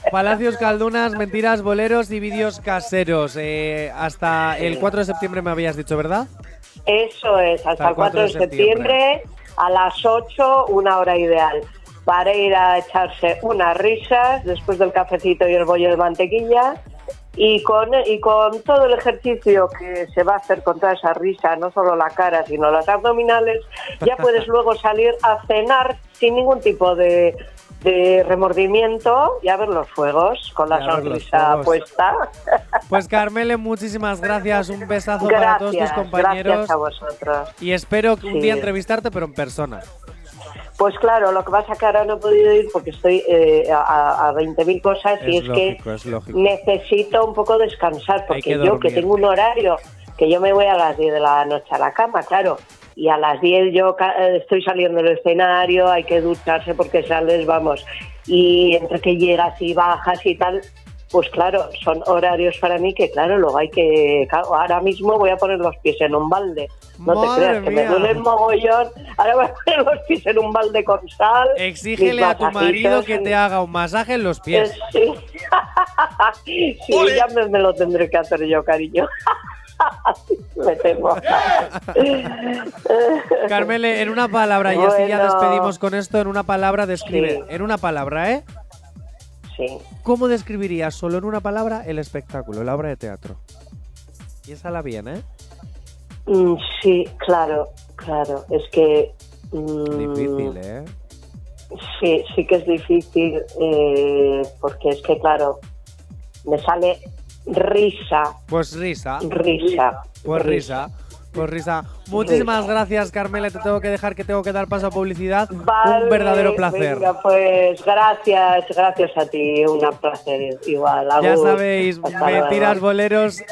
[laughs] Palacios Caldunas, mentiras, boleros y vídeos caseros. Eh, hasta el 4 de septiembre me habías dicho, ¿verdad? Eso es, hasta el 4 de septiembre, a las 8, una hora ideal. Para ir a echarse unas risas después del cafecito y el bollo de mantequilla. Y con, y con todo el ejercicio que se va a hacer con toda esa risa, no solo la cara, sino las abdominales, ya puedes [laughs] luego salir a cenar sin ningún tipo de, de remordimiento y a ver los fuegos con la sonrisa puesta. [laughs] Pues Carmele, muchísimas gracias. Un besazo para todos tus compañeros. gracias a vosotros. Y espero que un día entrevistarte, pero en persona. Pues claro, lo que pasa es que ahora no he podido ir porque estoy eh, a, a 20.000 cosas y Es es lógico, que es necesito un poco descansar porque que yo que tengo un horario que yo me voy a las 10 de la noche a la cama, claro, y a las 10 yo eh, estoy saliendo del escenario, hay que ducharse porque sales, vamos, y entre que llegas y bajas y tal, pues claro, son horarios para mí que claro, luego hay que, claro, ahora mismo voy a poner los pies en un balde. No Madre te creas que me duele el mogollón. Ahora voy a poner los pies en un balde con sal. Exígele a tu marido que en- te haga un masaje en los pies. [laughs] Sí, sí ya me, me lo tendré que hacer yo, cariño. [laughs] me temo. Carmele, en una palabra, y así ya despedimos con esto, en una palabra describe. Sí. En una palabra, ¿eh? Sí. ¿Cómo describirías solo en una palabra el espectáculo, la obra de teatro? Y esa la bien, ¿eh? Mm, sí, claro, claro. Es que. mm, Difícil, ¿eh? Sí, sí que es difícil, eh, porque es que, claro, me sale risa, Pues risa. risa. Pues risa. Pues risa. Muchísimas gracias, Carmela. Te tengo que dejar que tengo que dar paso a publicidad. Vale, Un verdadero placer. venga, pues gracias, gracias a ti, un placer igual. Ya Agur. sabéis, Hasta luego. mentiras, boleros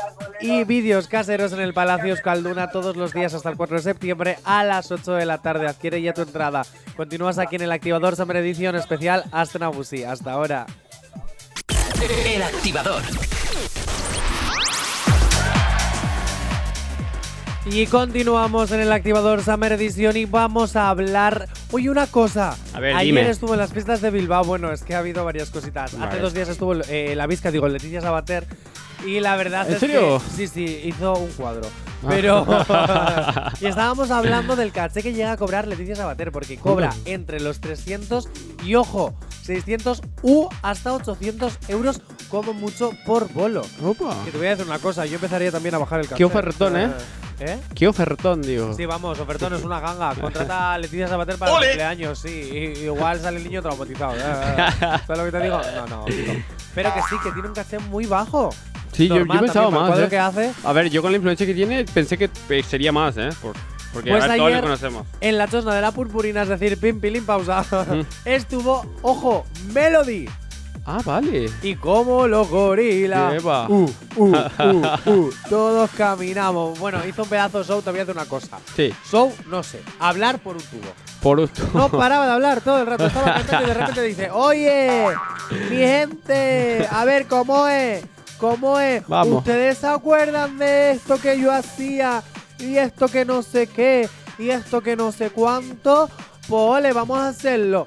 y vídeos caseros en el Palacio Escalduna todos los días hasta el 4 de septiembre a las 8 de la tarde. Adquiere ya tu entrada. Continúas aquí en el activador Summer Edition especial Aston Abusi. Hasta ahora. El activador. Y continuamos en el activador Summer Edition y vamos a hablar. Oye, una cosa. A ver, Ayer dime. estuvo en las fiestas de Bilbao. Bueno, es que ha habido varias cositas. Hace dos días estuvo eh, la Vizca, digo, Leticia Sabater. Y la verdad ¿En es serio? que. Sí, sí, hizo un cuadro. Pero. [laughs] y estábamos hablando del caché que llega a cobrar Leticia Sabater, porque cobra entre los 300 y, ojo, 600 u hasta 800 euros como mucho por bolo. Opa. Que te voy a decir una cosa, yo empezaría también a bajar el caché. Qué ofertón, ¿eh? ¿Eh? Qué ofertón, digo. Sí, vamos, ofertón es una ganga. Contrata a Leticia Sabater para el cumpleaños, sí. Y- igual sale el niño traumatizado. ¿eh? [laughs] ¿Sabes lo que te digo? No, no, digo. Pero que sí, que tiene un caché muy bajo. Sí, yo, yo pensaba más. ¿eh? que hace. A ver, yo con la influencia que tiene pensé que eh, sería más, ¿eh? Por- porque Pues a ver, todos ayer- conocemos. En la chosna de la purpurina, es decir, pim, pilim, pausa, [laughs] estuvo, ojo, Melody. Ah, vale. Y como los gorilas. Eva. Uh, uh, uh, [laughs] uh, todos caminamos. Bueno, hizo un pedazo de show, te voy a hacer una cosa. Sí, Show, no sé, hablar por un tubo. por esto. No paraba de [laughs] hablar todo el rato. Estaba cantando y de repente dice, oye, mi gente, a ver cómo es, cómo es. Vamos. ¿Ustedes se acuerdan de esto que yo hacía? Y esto que no sé qué, y esto que no sé cuánto. Pues ole, vamos a hacerlo.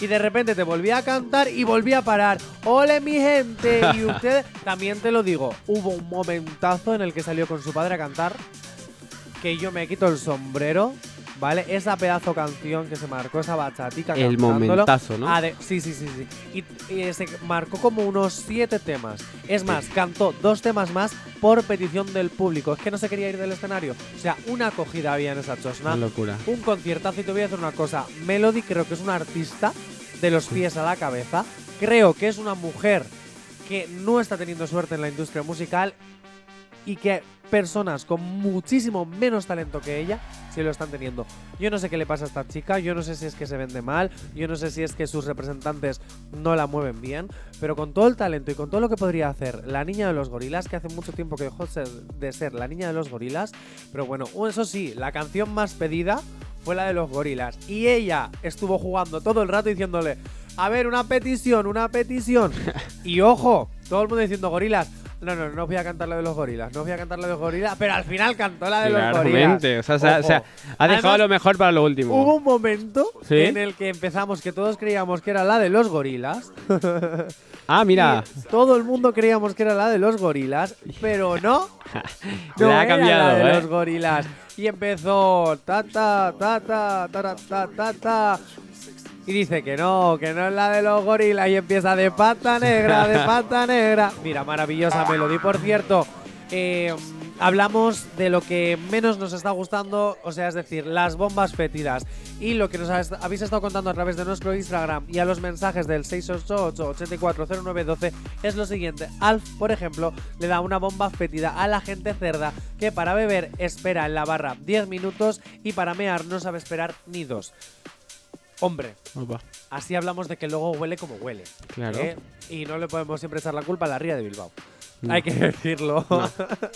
Y de repente te volví a cantar y volví a parar. Ole mi gente. Y [laughs] ustedes, también te lo digo, hubo un momentazo en el que salió con su padre a cantar que yo me quito el sombrero ¿vale? Esa pedazo canción que se marcó, esa bachatica El cantándolo. momentazo, ¿no? Ah, de- sí, sí, sí, sí. Y, y se marcó como unos siete temas. Es más, cantó dos temas más por petición del público. Es que no se quería ir del escenario. O sea, una acogida había en esa chosna. Una locura. Un conciertazo y te voy a decir una cosa. Melody creo que es una artista de los pies a la cabeza. Creo que es una mujer que no está teniendo suerte en la industria musical y que personas con muchísimo menos talento que ella sí lo están teniendo. Yo no sé qué le pasa a esta chica, yo no sé si es que se vende mal, yo no sé si es que sus representantes no la mueven bien, pero con todo el talento y con todo lo que podría hacer la niña de los gorilas, que hace mucho tiempo que dejó de ser la niña de los gorilas, pero bueno, eso sí, la canción más pedida fue la de los gorilas y ella estuvo jugando todo el rato diciéndole, a ver, una petición, una petición. [laughs] y ojo, todo el mundo diciendo gorilas. No, no, no voy a cantar la de los gorilas, no voy a cantar la de los gorilas, pero al final cantó la de los gorilas. O sea, o sea, o sea, Ojo. ha dejado Además, lo mejor para lo último. Hubo un momento ¿Sí? en el que empezamos que todos creíamos que era la de los gorilas. [laughs] Ah, mira. Y todo el mundo creíamos que era la de los gorilas, pero no. [laughs] No ha era cambiado, la de ¿eh? los gorilas. Y empezó ta ta ta ta ta ta ta ta. Y dice que no, que no es la de los gorilas y empieza de pata negra, de [laughs] pata negra. Mira, maravillosa melodía. Por cierto, eh, hablamos de lo que menos nos está gustando, o sea, es decir, las bombas fétidas. Y lo que nos habéis estado contando a través de nuestro Instagram y a los mensajes del 688-840912 es lo siguiente. Alf, por ejemplo, le da una bomba fétida a la gente cerda que para beber espera en la barra 10 minutos y para mear no sabe esperar ni dos. Hombre, Opa. así hablamos de que luego huele como huele. Claro. ¿eh? Y no le podemos siempre echar la culpa a la ría de Bilbao. No. Hay que decirlo.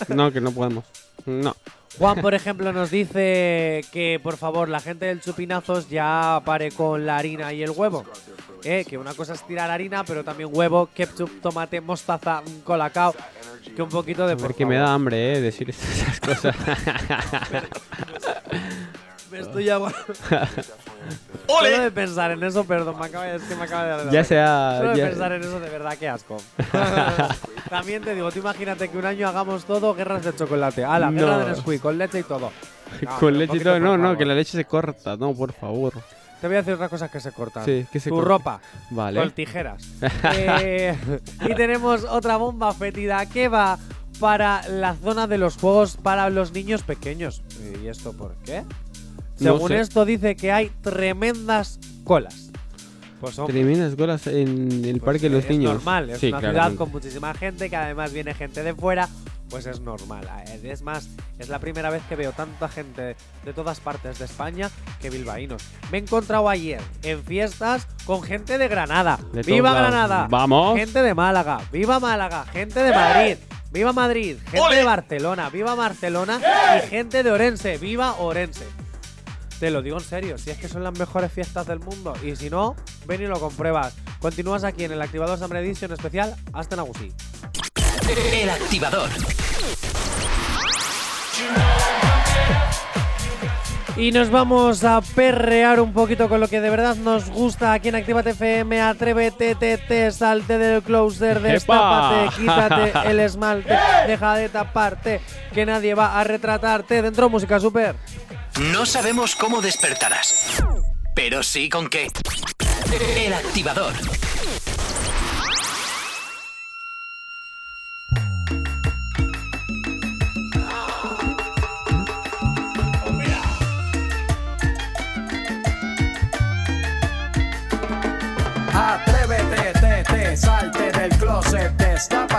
No, que no podemos. No. Juan, por ejemplo, nos dice que por favor la gente del Chupinazos ya pare con la harina y el huevo. Eh, que una cosa es tirar harina, pero también huevo, ketchup, tomate, mostaza, un colacao. Que un poquito de por Porque me da hambre, ¿eh? Decir esas cosas. [laughs] Me estoy aguando. [laughs] Solo de pensar en eso, perdón, me acaba es que me acaba de dar ya sea. Solo de ya- pensar en eso, de verdad, qué asco. [laughs] También te digo, tú imagínate que un año hagamos todo guerras de chocolate. A la guerra No. de Nesquik, con leche y todo. [laughs] No, Con leche y todo. No, no, que la leche se corta. No, por favor. Te voy a decir otras cosas que se cortan. Sí, que se tu corta. ropa. Vale. Con tijeras. Eh, y tenemos otra bomba fétida que va para la zona de los juegos para los niños pequeños. ¿Y esto por qué? No Según sé. esto dice que hay tremendas colas. Pues hombre, Tremendas golas en el pues, parque de los es niños. normal, es Sí, una ciudad claramente. con muchísima gente que además viene gente de fuera, pues es normal. Eh, Es más, es la primera vez que veo tanta gente de todas partes de España que bilbaínos. Me he encontrado ayer en fiestas con gente de Granada. De todos ¡Viva lados. Granada! Vamos. Gente de Málaga. ¡Viva Málaga! Gente de Madrid. ¡Viva Madrid! Gente de Barcelona. ¡Viva Barcelona! Y gente de Orense. ¡Viva Orense! Te lo digo en serio, si es que son las mejores fiestas del mundo. Y si no, ven y lo compruebas. Continúas aquí en el activador Summer Edition especial hasta Nagusí. El activador. Y nos vamos a perrear un poquito con lo que de verdad nos gusta aquí en Actívate FM. Atrévete, te, te, salte del closer, destápate, ¡Epa! quítate el esmalte, deja de taparte, que nadie va a retratarte. Dentro música super. No sabemos cómo despertarás, pero sí con qué. El activador. Atrévete, te, te, salte del closet, destápate,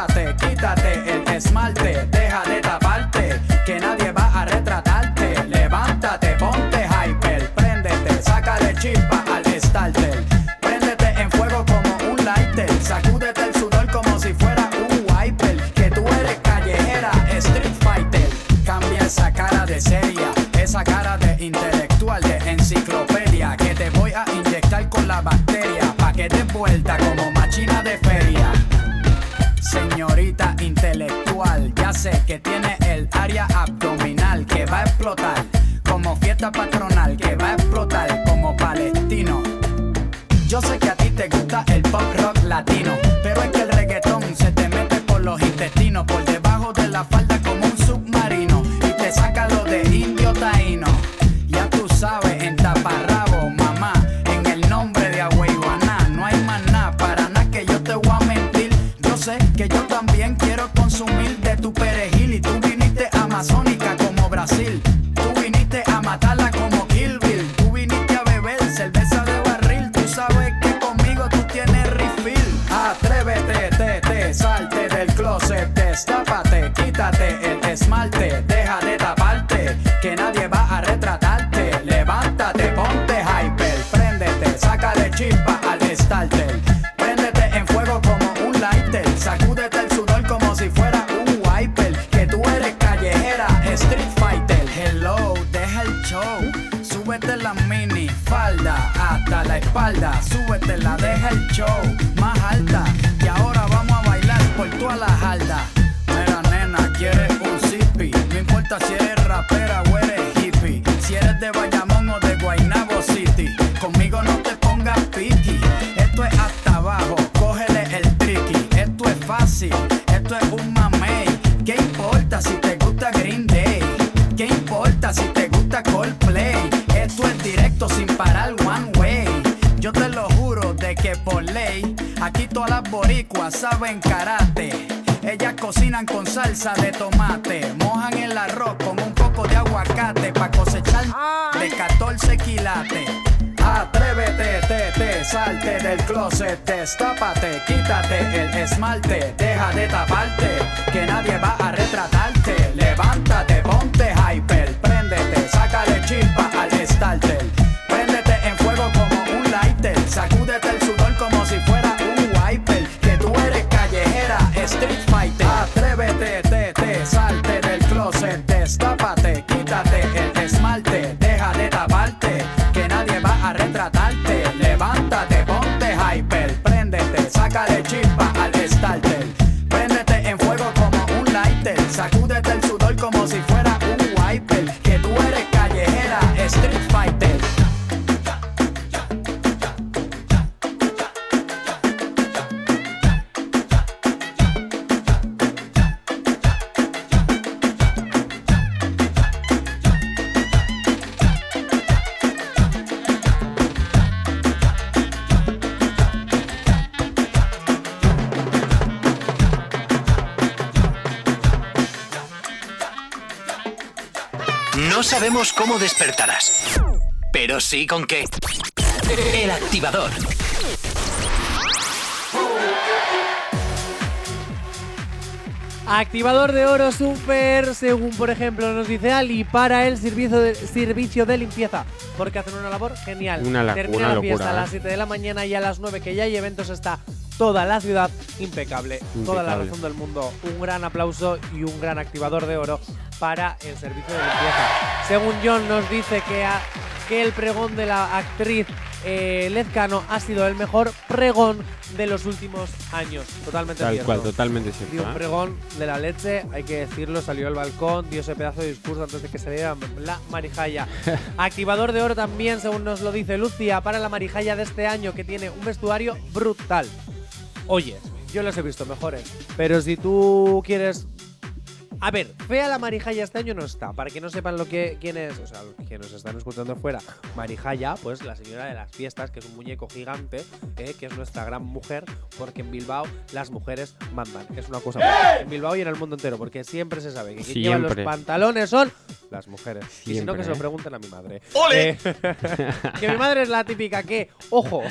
como machina de feria. Señorita intelectual, ya sé que tiene el área abdominal que va a explotar como fiesta patronal, que va a explotar como palestino. Yo sé que a ti te gusta el pop rock latino, salsa de tomate, mojan el arroz con un poco de aguacate para cosechar de 14 quilates. Atrévete, te, te, salte del closet, destápate, quítate el esmalte, deja de taparte, que nadie va a retratarte. Levántate, cómo despertarás, pero sí con qué. El activador. Activador de oro super, según por ejemplo nos dice Ali, para el servicio de, servicio de limpieza, porque hacen una labor genial. Una la- Termina una la fiesta locura, a las ¿eh? 7 de la mañana y a las 9 que ya hay eventos está toda la ciudad impecable. Toda la Impecable. razón del mundo. Un gran aplauso y un gran activador de oro para el servicio de limpieza. Según John nos dice que, el pregón de la actriz eh, Lezcano ha sido el mejor pregón de los últimos años. Totalmente Tal cierto. cual, totalmente Dio cierto. un ¿eh? pregón de la leche, hay que decirlo, salió al balcón, dio ese pedazo de discurso antes de que saliera la marijaya. [laughs] Activador de oro también, según nos lo dice Lucia, para la marijaya de este año, que tiene un vestuario brutal. Oye, yo los he visto mejores, pero si tú quieres... A ver, fea la Marijaya este año no está. Para que no sepan lo que quién es, o sea, los que nos están escuchando fuera, Marijaya, pues la señora de las fiestas, que es un muñeco gigante, eh, que es nuestra gran mujer, porque en Bilbao las mujeres mandan. Es una cosa buena. En Bilbao y en el mundo entero, porque siempre se sabe que quien lleva los Siempre. pantalones son las mujeres. y si no, Siempre, que se lo ¿eh? pregunten a mi madre. ¡Ole! [laughs] que mi madre es la típica que, ojo,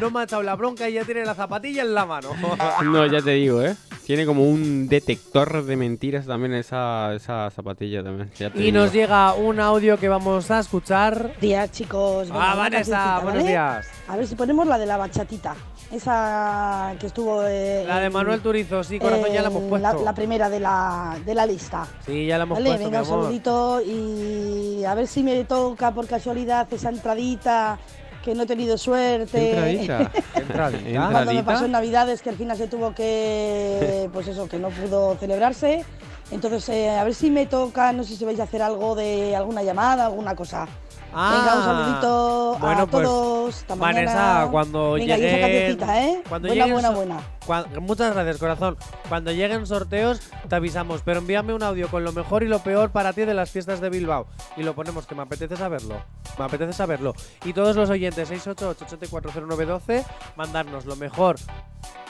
no me ha echado la bronca y ya tiene la zapatilla en la mano. [laughs] No, ya te digo, ¿eh? Tiene como un detector de mentiras también esa, esa zapatilla también. ya Y digo. nos llega un audio que vamos a escuchar. días, chicos. Venga, Ah, Vanessa, cancioncita, buenos ¿vale? días. A ver si ponemos la de la bachatita. Esa que estuvo. eh, La de Manuel Turizo, sí, corazón, ya la hemos puesto. La, la primera de la, de la lista. Sí, ya la hemos Vale, puesto, venga, mi un saludito y a ver si me toca por casualidad esa entradita que no he tenido suerte. Entradita. [laughs] Entradita. Cuando me pasó en Navidades que al final se tuvo que, pues eso, que no pudo celebrarse. Entonces, eh, a ver si me toca, no sé si vais a hacer algo de alguna llamada, alguna cosa. Venga, un saludito bueno, a pues, todos. Vanessa, mañana. cuando Venga, esa lleguen- cancioncita, ¿eh? cuando buena, lleguen buena, buena. Muchas gracias, corazón. Cuando lleguen sorteos, te avisamos. Pero envíame un audio con lo mejor y lo peor para ti de las fiestas de Bilbao. Y lo ponemos, que me apetece saberlo. Me apetece saberlo. Y todos los oyentes, 688-840912, mandarnos lo mejor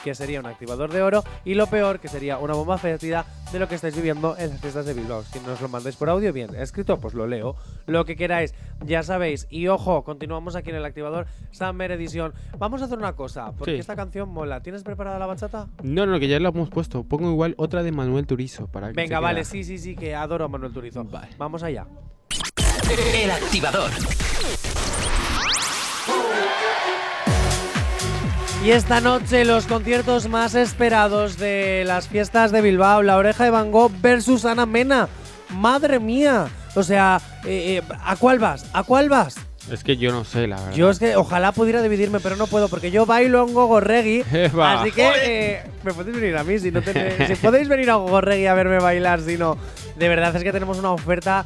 que sería un activador de oro, y lo peor, que sería una bomba fétida de lo que estáis viviendo en las fiestas de Bilbao. Si nos lo mandáis por audio, bien, escrito, pues lo leo. Lo que queráis, ya sabéis. Y ojo, continuamos aquí en el activador Summer Edition. Vamos a hacer una cosa, porque Sí. esta canción mola. ¿Tienes preparada la bachata? No, no, que ya lo hemos puesto. Pongo igual otra de Manuel Turizo para que Venga, vale, sí, sí, sí, que adoro a Manuel Turizo. Vale. Vamos allá. El activador. Y esta noche los conciertos más esperados de las fiestas de Bilbao, La Oreja de Van Gogh versus Ana Mena. Madre mía. O sea, eh, eh, ¿a cuál vas? ¿A cuál vas? Es que yo no sé, la verdad. Yo es que ojalá pudiera dividirme, pero no puedo porque yo bailo en Gogorregui. [laughs] Eva. así que eh, me podéis venir a mí si no tenéis- si podéis venir a Gogorregui a verme bailar, si no. De verdad es que tenemos una oferta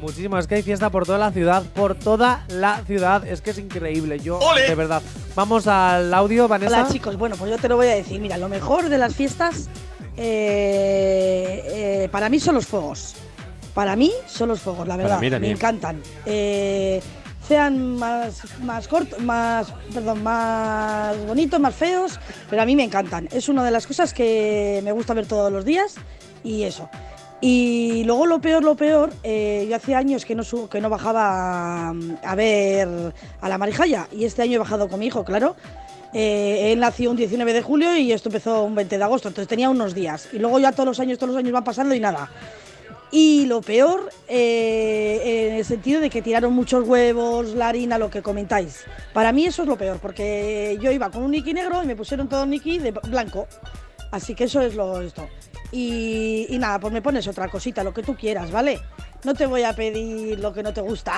muchísima. Es que hay fiesta por toda la ciudad, por toda la ciudad. Es que es increíble. Yo, de verdad. Vamos al audio, Vanessa. Hola chicos, bueno, pues yo te lo voy a decir. Mira, lo mejor de las fiestas eh, eh, para mí son los fuegos. Para mí son los fuegos, la verdad. mí Me encantan. Eh, sean más, más cortos, más, perdón, más bonitos, más feos, pero a mí me encantan. Es una de las cosas que me gusta ver todos los días y eso. Y luego lo peor, lo peor, eh, yo hacía años que no, su- que no bajaba mm, a ver a la Marijaya y este año he bajado con mi hijo, claro. Eh, él nació un 19 de julio y esto empezó un 20 de agosto, entonces tenía unos días. Y luego ya todos los años, todos los años van pasando y nada. Y lo peor, eh, en el sentido de que tiraron muchos huevos, la harina, lo que comentáis. Para mí eso es lo peor, porque yo iba con un Niki negro y me pusieron todo Niki de blanco. Así que eso es lo esto. Y, y nada, pues me pones otra cosita, lo que tú quieras, ¿vale? No te voy a pedir lo que no te gusta,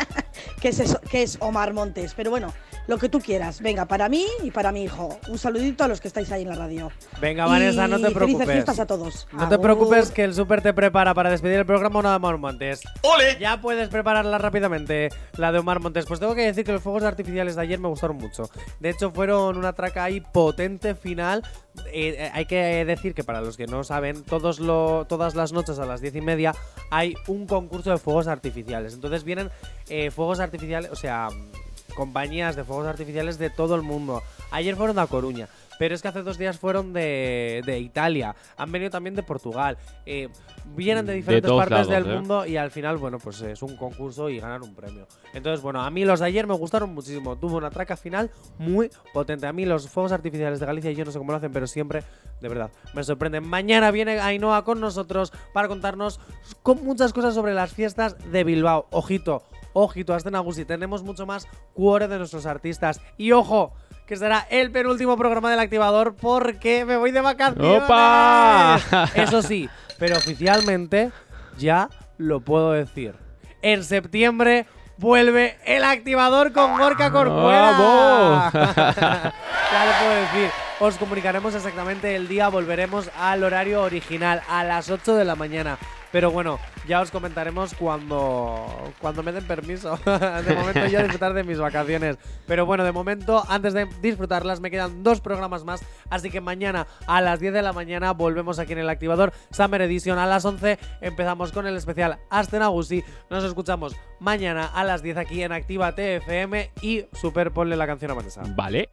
[laughs] que, es eso- que es Omar Montes. Pero bueno, lo que tú quieras. Venga, para mí y para mi hijo. Un saludito a los que estáis ahí en la radio. Venga, Vanessa, no te Y preocupes. Felices fiestas a todos. No te preocupes que el súper te prepara para despedir el programa una de Omar Montes. ¡Ole! Ya puedes prepararla rápidamente, la de Omar Montes. Pues tengo que decir que los fuegos artificiales de ayer me gustaron mucho. De hecho, fueron una traca ahí potente final. Eh, eh, hay que decir que para los que no saben, todos lo, todas las noches a las diez y media hay un concurso de fuegos artificiales. Entonces vienen eh, fuegos artificiales, o sea, compañías de fuegos artificiales de todo el mundo. Ayer fueron de A Coruña, pero es que hace dos días fueron de, de Italia, han venido también de Portugal, eh, vienen de De diferentes partes lados, del ¿eh? mundo y al final, bueno, pues es un concurso y ganan un premio. Entonces, bueno, a mí los de ayer me gustaron muchísimo, tuvo una traca final muy potente. A mí los fuegos artificiales de Galicia, yo no sé cómo lo hacen, pero siempre, de verdad, me sorprenden. Mañana viene Ainhoa con nosotros para contarnos con muchas cosas sobre las fiestas de Bilbao. Ojito, ojito, hasta Nagusi, tenemos mucho más cuore de nuestros artistas. Y ojo, que será el penúltimo programa del activador porque me voy de vacaciones. ¡Opa! Eso sí, pero oficialmente ya lo puedo decir. En septiembre vuelve el activador con Gorka Corcuera. ¡Vamos! [laughs] ya lo puedo decir. Os comunicaremos exactamente el día, volveremos al horario original, a las 8 de la mañana. Pero bueno, ya os comentaremos cuando, cuando me den permiso. [laughs] de momento ya disfrutar de mis vacaciones. Pero bueno, de momento, antes de disfrutarlas, me quedan dos programas más. Así que mañana a las 10 de la mañana volvemos aquí en el activador Summer Edition. A las 11 empezamos con el especial Astenagusi. Nos escuchamos mañana a las 10 aquí en Activa TFM y super ponle la canción a. Vale.